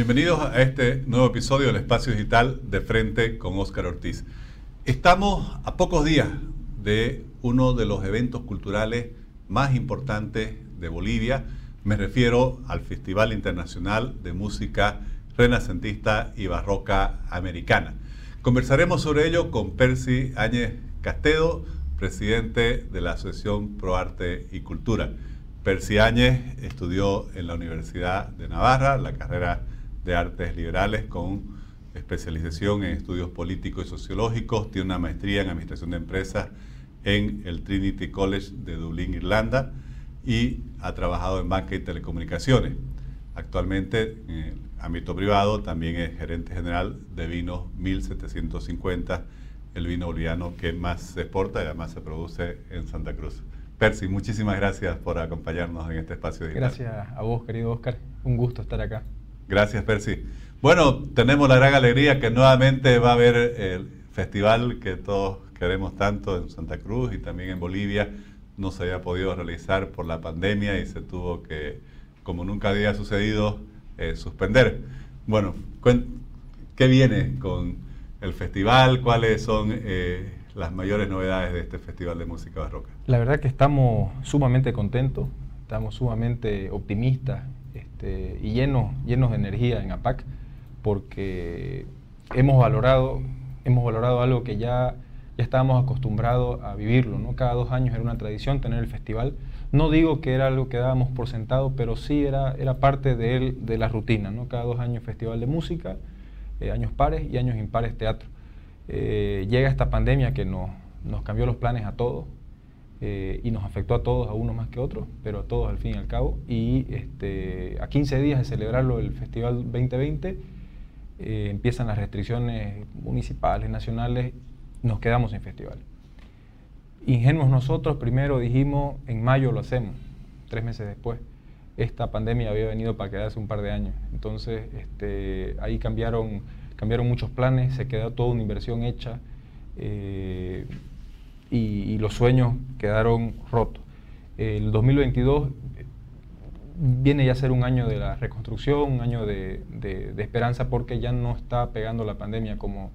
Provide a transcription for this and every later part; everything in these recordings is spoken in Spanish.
Bienvenidos a este nuevo episodio del Espacio Digital de Frente con Óscar Ortiz. Estamos a pocos días de uno de los eventos culturales más importantes de Bolivia. Me refiero al Festival Internacional de Música Renacentista y Barroca Americana. Conversaremos sobre ello con Percy Áñez Castedo, presidente de la Asociación Pro Arte y Cultura. Percy Áñez estudió en la Universidad de Navarra la carrera de Artes Liberales con especialización en estudios políticos y sociológicos, tiene una maestría en Administración de Empresas en el Trinity College de Dublín, Irlanda, y ha trabajado en banca y telecomunicaciones. Actualmente, en el ámbito privado, también es gerente general de vinos 1750 el vino boliviano que más se exporta y además se produce en Santa Cruz. Percy, muchísimas gracias por acompañarnos en este espacio digital. Gracias a vos, querido Oscar. Un gusto estar acá. Gracias, Percy. Bueno, tenemos la gran alegría que nuevamente va a haber el festival que todos queremos tanto en Santa Cruz y también en Bolivia. No se había podido realizar por la pandemia y se tuvo que, como nunca había sucedido, eh, suspender. Bueno, ¿qué viene con el festival, cuáles son eh, las mayores novedades de este Festival de Música Barroca. La verdad que estamos sumamente contentos, estamos sumamente optimistas este, y llenos, llenos de energía en APAC porque hemos valorado, hemos valorado algo que ya, estábamos acostumbrados a vivirlo, ¿no? Cada dos años era una tradición tener el festival. No digo que era algo que dábamos por sentado, pero sí era, era parte de la rutina, ¿no? Cada dos años festival de música, eh, años pares y años impares teatro. Eh, llega esta pandemia que nos, nos, cambió los planes a todos eh, y nos afectó a todos, a unos más que otros, pero a todos al fin y al cabo. Y este, a 15 días de celebrarlo el Festival 2020, empiezan las restricciones municipales, nacionales, nos quedamos sin festival. Ingenuos nosotros, primero dijimos, en mayo lo hacemos, tres meses después esta pandemia había venido para quedarse un par de años. Entonces, este, ahí cambiaron, cambiaron muchos planes, se quedó toda una inversión hecha eh, y, los sueños quedaron rotos. El 2022 viene ya a ser un año de la reconstrucción, un año de, esperanza porque ya no está pegando la pandemia como,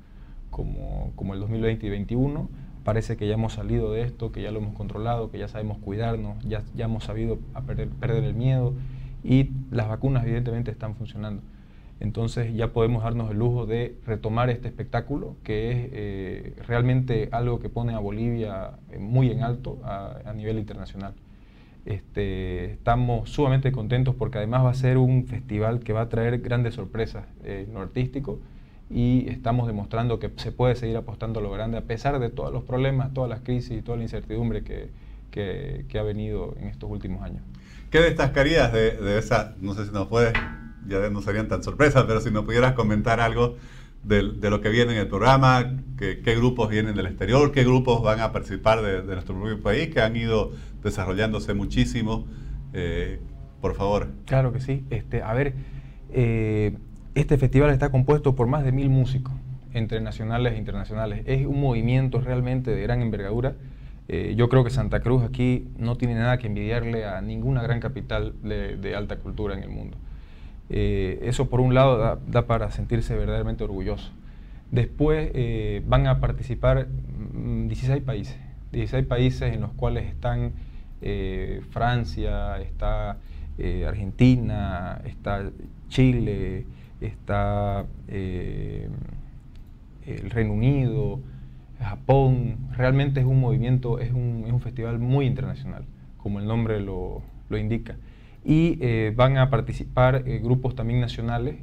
como, como el 2020 y 2021 parece que ya hemos salido de esto, que ya lo hemos controlado, que ya sabemos cuidarnos, ya, ya hemos sabido perder el miedo y las vacunas evidentemente están funcionando. Entonces ya podemos darnos el lujo de retomar este espectáculo, que es eh, realmente algo que pone a Bolivia eh, muy en alto a, nivel internacional. Este, estamos sumamente contentos porque además va a ser un festival que va a traer grandes sorpresas eh, en lo artístico y estamos demostrando que se puede seguir apostando a lo grande a pesar de todos los problemas, todas las crisis y toda la incertidumbre que, que, ha venido en estos últimos años. ¿Qué destacarías de, de, esa, no sé si nos puedes, ya no serían tan sorpresas, pero si nos pudieras comentar algo de, lo que viene en el programa, qué grupos vienen del exterior, qué grupos van a participar de, nuestro propio país, que han ido desarrollándose muchísimo, eh, por favor. Claro que sí. Este, a ver, eh, este festival está compuesto por más de mil músicos, entre nacionales e internacionales. Es un movimiento realmente de gran envergadura. Eh, yo creo que Santa Cruz aquí no tiene nada que envidiarle a ninguna gran capital de, alta cultura en el mundo. Eh, eso por un lado da, para sentirse verdaderamente orgulloso. Después eh, van a participar 16 mm, países, 16 países en los cuales están Francia, está Argentina, está Chile, está eh, el Reino Unido, Japón. Realmente es un movimiento, es un, festival muy internacional, como el nombre lo, indica. Y eh, van a participar eh, grupos también nacionales,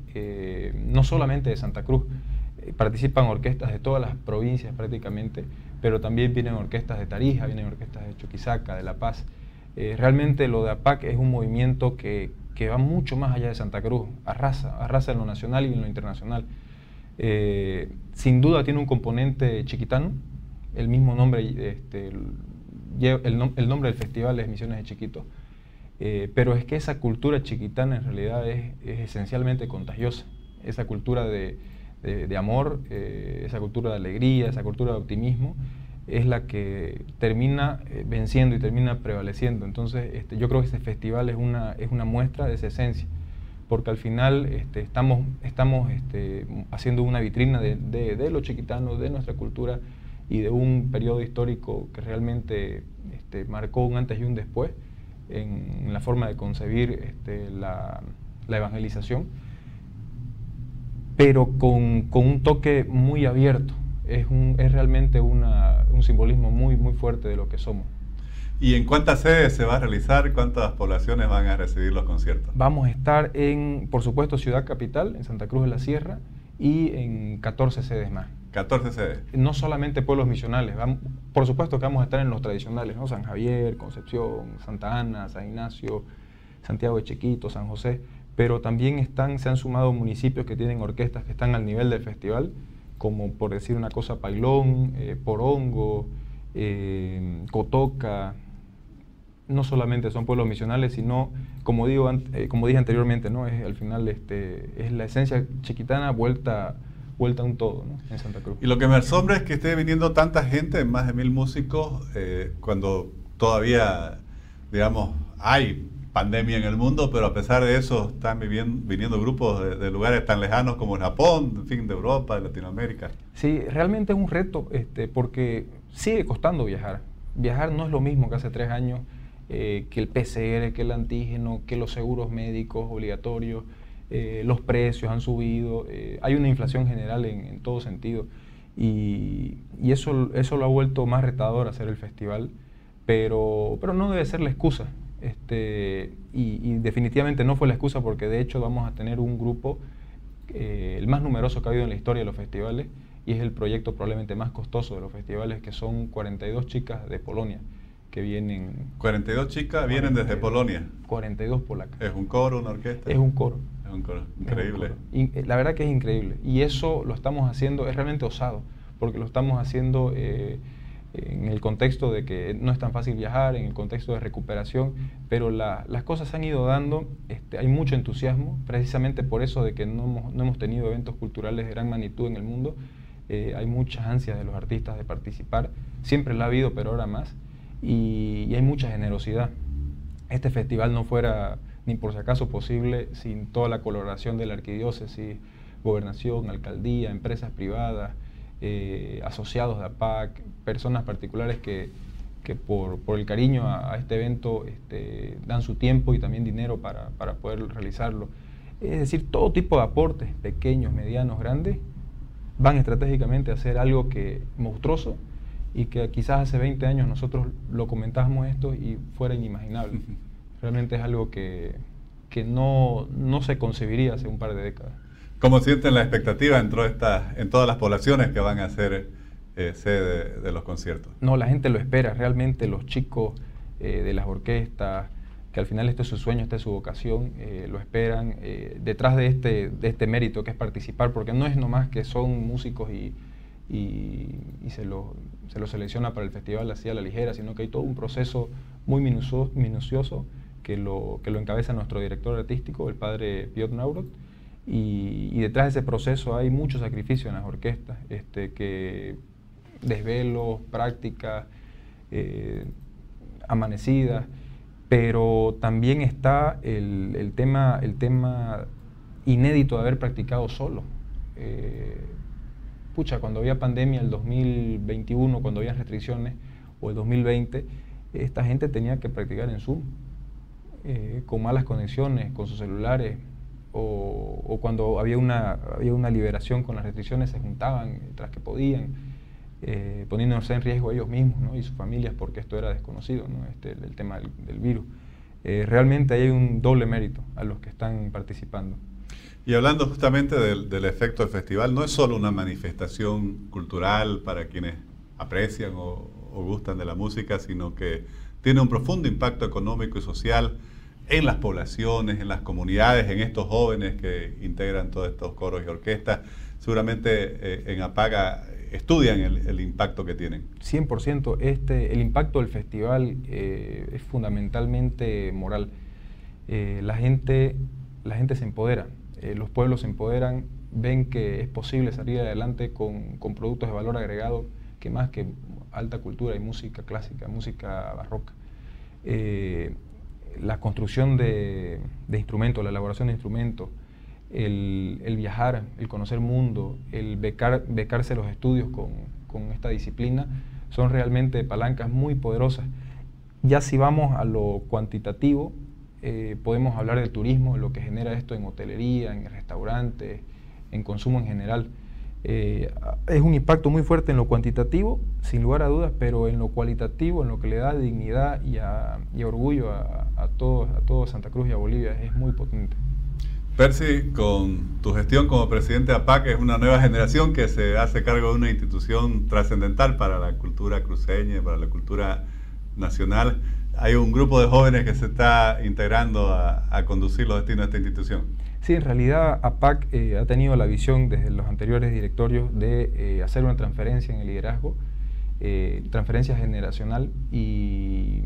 no solamente de Santa Cruz, participan orquestas de todas las provincias prácticamente, pero también vienen orquestas de Tarija, vienen orquestas de Chuquisaca, de La Paz. realmente lo de APAC es un movimiento que, que va mucho más allá de Santa Cruz, arrasa, arrasa en lo nacional y en lo internacional. Eh, sin duda tiene un componente chiquitano, el mismo nombre, este, el, nombre del festival es Misiones de Chiquito, eh, pero es que esa cultura chiquitana en realidad es, esencialmente contagiosa, esa cultura de, amor, eh, esa cultura de alegría, esa cultura de optimismo, es la que termina eh, venciendo y termina prevaleciendo. Entonces, este, yo creo que este festival es una, es una muestra de esa esencia, porque al final este, estamos, estamos este, haciendo una vitrina de, de, los chiquitanos, de nuestra cultura y de un periodo histórico que realmente marcó un antes y un después en, la forma de concebir este, la, la, evangelización, pero con, con, un toque muy abierto. Es, un, es realmente una, un simbolismo muy, muy fuerte de lo que somos. ¿Y en cuántas sedes se va a realizar? ¿Cuántas poblaciones van a recibir los conciertos? Vamos a estar en, por supuesto, Ciudad Capital, en Santa Cruz de la Sierra, y en 14 sedes más. 14 sedes. No solamente pueblos misionales, por supuesto que vamos a estar en los tradicionales, ¿no? San Javier, Concepción, Santa Ana, San Ignacio, Santiago de Chiquito, San José, pero también están, se han sumado municipios que tienen orquestas que están al nivel del festival, como por decir una cosa, Pailón, eh, Porongo, eh, Cotoca, no solamente son pueblos misionales, sino, como, digo, eh, como dije anteriormente, ¿no? es, al final este, es la esencia chiquitana vuelta, vuelta a un todo en Santa Cruz. Y lo que me asombra es que esté viniendo tanta gente, más de mil músicos, eh, cuando todavía, digamos, hay pandemia en el mundo, pero a pesar de eso están viviendo, viniendo grupos de, lugares tan lejanos como Japón, en fin, de Europa, de Latinoamérica. Sí, realmente es un reto, este, porque sigue costando viajar. Viajar no es lo mismo que hace tres años eh, que el PCR, que el antígeno, que los seguros médicos obligatorios, eh, los precios han subido, eh, hay una inflación general en, todo sentido y, eso, eso lo ha vuelto más retador hacer el festival, pero, pero no debe ser la excusa. Este, y, definitivamente no fue la excusa porque de hecho vamos a tener un grupo, el más numeroso que ha habido en la historia de los festivales, y es el proyecto probablemente más costoso de los festivales, que son 42 chicas de Polonia que vienen... 42 chicas vienen desde Polonia. 42 polacas. ¿Es un coro, una orquesta? Es un coro. Es un coro, increíble. Eh, la verdad que es increíble. Y eso lo estamos haciendo, es realmente osado, porque lo estamos haciendo eh, en el contexto de que no es tan fácil viajar, en el contexto de recuperación, pero las cosas se han ido dando, este, hay mucho entusiasmo, precisamente por eso de que no hemos, no hemos tenido eventos culturales de gran magnitud en el mundo. Eh, hay muchas ansias de los artistas de participar, siempre la ha habido, pero ahora más y, hay mucha generosidad. Este festival no fuera ni por si acaso posible sin toda la colaboración de la arquidiócesis, gobernación, alcaldía, empresas privadas, eh, asociados de APAC, personas particulares que, que por, por, el cariño a, este evento este, dan su tiempo y también dinero para, para, poder realizarlo. Es decir, todo tipo de aportes, pequeños, medianos, grandes, van estratégicamente a hacer algo que monstruoso y que quizás hace 20 años nosotros lo comentábamos esto y fuera inimaginable. Realmente es algo que, que no, no, se concebiría hace un par de décadas. ¿Cómo sienten la expectativa en, en todas las poblaciones que van a ser eh, sede de, los conciertos? No, la gente lo espera, realmente los chicos eh, de las orquestas, que al final este es su sueño, esta es su vocación, eh, lo esperan detrás de este, de este mérito que es participar, porque no es nomás que son músicos y, y, se, lo, se, lo, selecciona para el festival así a la ligera, sino que hay todo un proceso muy minucioso, que, lo, que lo encabeza nuestro director artístico, el padre Piotr Naurot, y, detrás de ese proceso hay mucho sacrificio en las orquestas, este, que desvelos, prácticas, eh, amanecidas, pero también está el, el, tema, el tema inédito de haber practicado solo. Eh, pucha, cuando había pandemia el 2021, cuando había restricciones, o el 2020, esta gente tenía que practicar en Zoom, eh, con malas conexiones, con sus celulares, o, cuando había una, había una liberación con las restricciones, se juntaban tras que podían, eh, poniéndose en riesgo ellos mismos y sus familias, porque esto era desconocido, este, el, tema del, virus. Eh, realmente hay un doble mérito a los que están participando. Y hablando justamente del, efecto del festival, no es solo una manifestación cultural para quienes aprecian o, gustan de la música, sino que tiene un profundo impacto económico y social en las poblaciones, en las comunidades, en estos jóvenes que integran todos estos coros y orquestas. Seguramente eh, en Apaga estudian el, impacto que tienen. 100%. Este, el impacto del festival eh, es fundamentalmente moral. Eh, la, gente, la gente se empodera. Eh, los pueblos se empoderan, ven que es posible salir adelante con, productos de valor agregado que más que alta cultura y música clásica, música barroca. Eh, la construcción de, instrumentos, la elaboración de instrumentos, el, viajar, el conocer mundo, el becar, becarse los estudios con, esta disciplina, son realmente palancas muy poderosas. Ya si vamos a lo cuantitativo, eh, podemos hablar del turismo, lo que genera esto en hotelería, en restaurantes, en consumo en general. Eh, es un impacto muy fuerte en lo cuantitativo, sin lugar a dudas, pero en lo cualitativo, en lo que le da dignidad y, orgullo a, a, todo, a todo Santa Cruz y a Bolivia, es muy potente. Percy, con tu gestión como presidente de APAC, es una nueva generación que se hace cargo de una institución trascendental para la cultura cruceña, para la cultura nacional. Hay un grupo de jóvenes que se está integrando a, conducir los destinos de esta institución. Sí, en realidad APAC eh, ha tenido la visión desde los anteriores directorios de eh, hacer una transferencia en el liderazgo, eh, transferencia generacional y,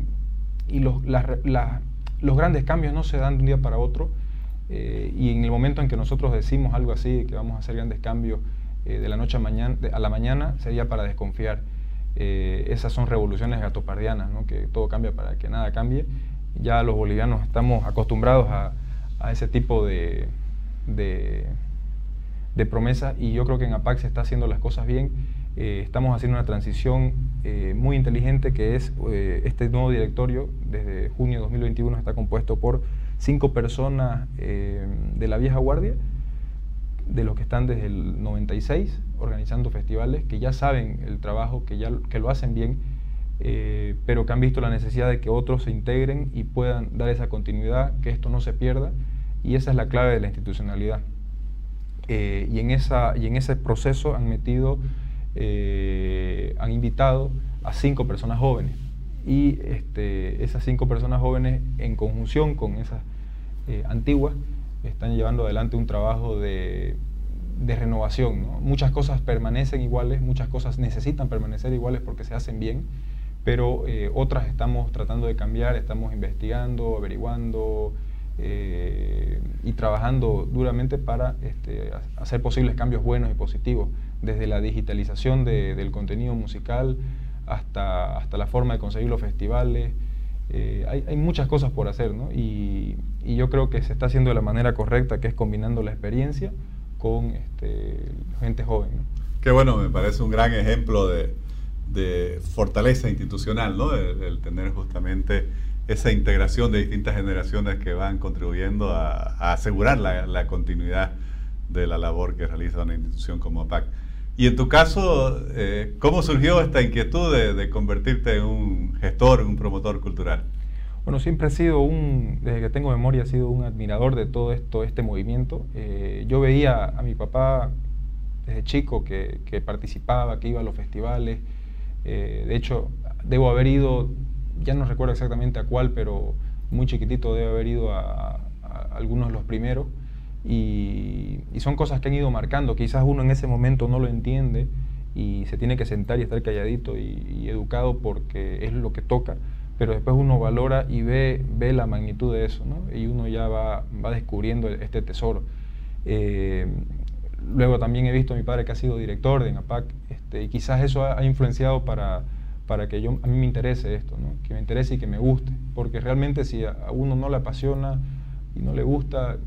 los, grandes cambios no se dan de un día para otro y en el momento en que nosotros decimos algo así, que vamos a hacer grandes cambios de la noche a la mañana, sería para desconfiar. Esas son revoluciones gatopardianas, ¿no? que todo cambia para que nada cambie. Ya los bolivianos estamos acostumbrados a ese tipo de, promesas y yo creo que en APAC se está haciendo las cosas bien. Eh, estamos haciendo una transición eh, muy inteligente que es eh, este nuevo directorio desde junio de 2021 está compuesto por cinco personas de la vieja guardia, de los que están desde el 96 organizando festivales, que ya saben el trabajo, que ya que lo hacen bien, pero que han visto la necesidad de que otros se integren y puedan dar esa continuidad, que esto no se pierda y esa es la clave de la institucionalidad. Eh, y, en esa, y en ese proceso han metido, eh, han invitado a cinco personas jóvenes. Y este, esas cinco personas jóvenes, en conjunción con esas eh, antiguas, están llevando adelante un trabajo de, de renovación. Muchas cosas permanecen iguales, muchas cosas necesitan permanecer iguales porque se hacen bien, pero otras estamos tratando de cambiar, estamos investigando, averiguando, eh, y trabajando duramente para este, hacer posibles cambios buenos y positivos, desde la digitalización del contenido musical hasta, hasta la forma de conseguir los festivales. Eh, hay, muchas cosas por hacer y, yo creo que se está haciendo de la manera correcta, que es combinando la experiencia con este, gente joven. Qué bueno, me parece un gran ejemplo de, de fortaleza institucional, ¿no? el tener justamente esa integración de distintas generaciones que van contribuyendo a, asegurar la, continuidad de la labor que realiza una institución como APAC. Y en tu caso, eh, ¿cómo surgió esta inquietud de, convertirte en un gestor, un promotor cultural? Bueno, siempre he sido un, desde que tengo memoria, he sido un admirador de todo esto, este movimiento. Eh, yo veía a mi papá desde chico que, participaba, que iba a los festivales. Eh, de hecho, debo haber ido ya no recuerdo exactamente a cuál, pero muy chiquitito debe haber ido a, algunos de los primeros. Y, son cosas que han ido marcando. Quizás uno en ese momento no lo entiende y se tiene que sentar y estar calladito y, educado porque es lo que toca. Pero después uno valora y ve, ve la magnitud de eso. Y uno ya va, va descubriendo este tesoro. Eh, luego también he visto a mi padre que ha sido director de NAPAC este, y quizás eso ha influenciado para, para que yo, a mí me interese esto, que me interese y que me guste, porque realmente si a uno no le apasiona y no le gusta,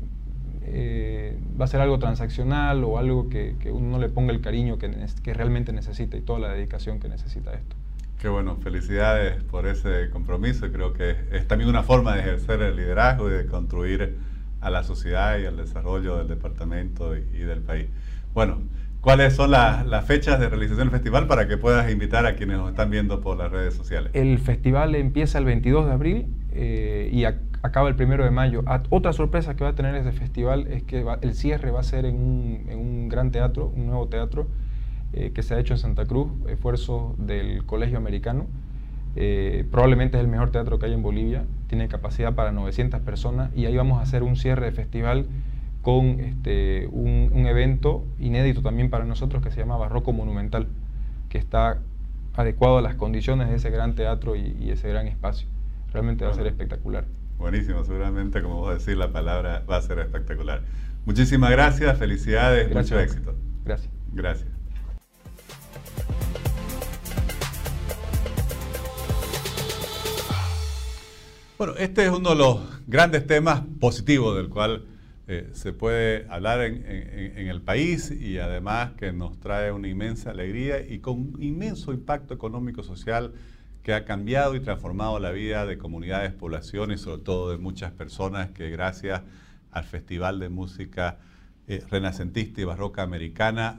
eh, va a ser algo transaccional o algo que, que, uno no le ponga el cariño que, que realmente necesita y toda la dedicación que necesita esto. Qué bueno, felicidades por ese compromiso. Creo que es también una forma de ejercer el liderazgo y de construir a la sociedad y al desarrollo del departamento y, y del país. Bueno, ¿Cuáles son las fechas de realización del festival para que puedas invitar a quienes nos están viendo por las redes sociales? El festival empieza el 22 de abril eh, y acaba el 1 de mayo. otra sorpresa que va a tener ese festival es que el cierre va a ser en un, gran teatro, un nuevo teatro eh, que se ha hecho en Santa Cruz, esfuerzo del Colegio Americano. Eh, probablemente es el mejor teatro que hay en Bolivia, tiene capacidad para 900 personas y ahí vamos a hacer un cierre de festival con este, un, evento inédito también para nosotros que se llama Barroco Monumental, que está adecuado a las condiciones de ese gran teatro y, ese gran espacio. Realmente va a ser espectacular. Buenísimo, seguramente, como vos decís, la palabra va a ser espectacular. Muchísimas gracias, felicidades, mucho éxito. Gracias. Gracias. Bueno, este es uno de los grandes temas positivos del cual eh, se puede hablar en, el país y además que nos trae una inmensa alegría y con inmenso impacto económico social que ha cambiado y transformado la vida de comunidades, poblaciones, sobre todo de muchas personas que gracias al Festival de Música eh, Renacentista y Barroca Americana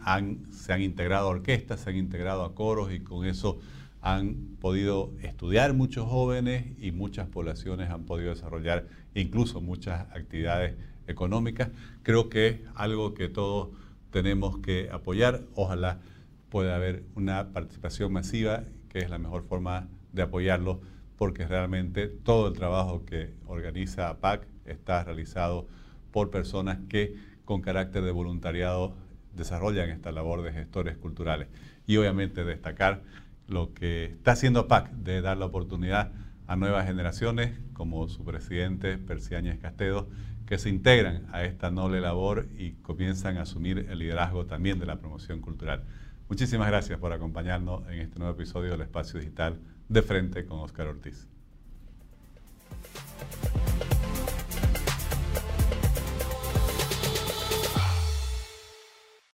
se han integrado a orquestas, se han integrado a coros y con eso han podido estudiar muchos jóvenes y muchas poblaciones han podido desarrollar incluso muchas actividades económicas. Creo que es algo que todos tenemos que apoyar. Ojalá pueda haber una participación masiva, que es la mejor forma de apoyarlo, porque realmente todo el trabajo que organiza APAC está realizado por personas que con carácter de voluntariado desarrollan esta labor de gestores culturales. Y obviamente destacar lo que está haciendo PAC de dar la oportunidad a nuevas generaciones, como su presidente Persiáñez Castedo, que se integran a esta noble labor y comienzan a asumir el liderazgo también de la promoción cultural. Muchísimas gracias por acompañarnos en este nuevo episodio del Espacio Digital de Frente con Oscar Ortiz.